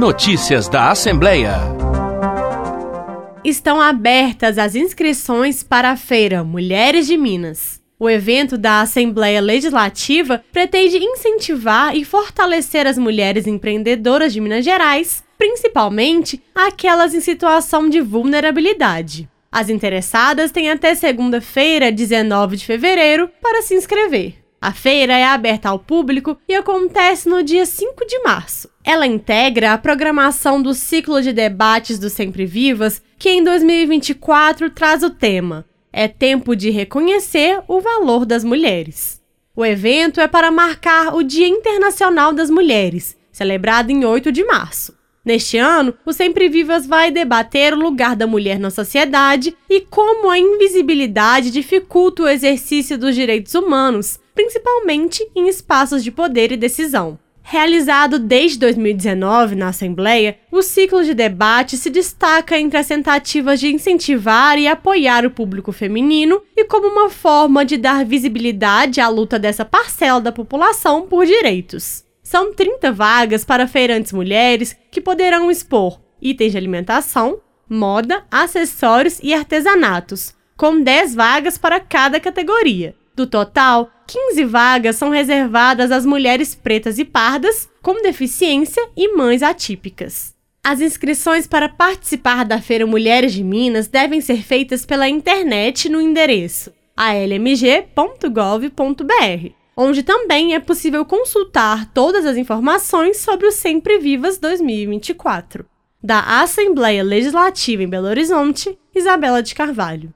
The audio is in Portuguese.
Notícias da Assembleia. Estão abertas as inscrições para a feira Mulheres de Minas. O evento da Assembleia Legislativa pretende incentivar e fortalecer as mulheres empreendedoras de Minas Gerais, principalmente aquelas em situação de vulnerabilidade. As interessadas têm até segunda-feira, 19 de fevereiro, para se inscrever. A feira é aberta ao público e acontece no dia 5 de março. Ela integra a programação do ciclo de debates do Sempre Vivas, que em 2024 traz o tema É tempo de reconhecer o valor das mulheres. O evento é para marcar o Dia Internacional das Mulheres, celebrado em 8 de março. Neste ano, o Sempre Vivas vai debater o lugar da mulher na sociedade e como a invisibilidade dificulta o exercício dos direitos humanos, principalmente em espaços de poder e decisão. Realizado desde 2019 na Assembleia, o ciclo de debate se destaca entre as tentativas de incentivar e apoiar o público feminino e como uma forma de dar visibilidade à luta dessa parcela da população por direitos. São 30 vagas para feirantes mulheres que poderão expor itens de alimentação, moda, acessórios e artesanatos, com 10 vagas para cada categoria. Do total, 15 vagas são reservadas às mulheres pretas e pardas com deficiência e mães atípicas. As inscrições para participar da Feira Mulheres de Minas devem ser feitas pela internet no endereço almg.gov.br onde também é possível consultar todas as informações sobre o Sempre Vivas 2024. Da Assembleia Legislativa em Belo Horizonte, Isabela de Carvalho.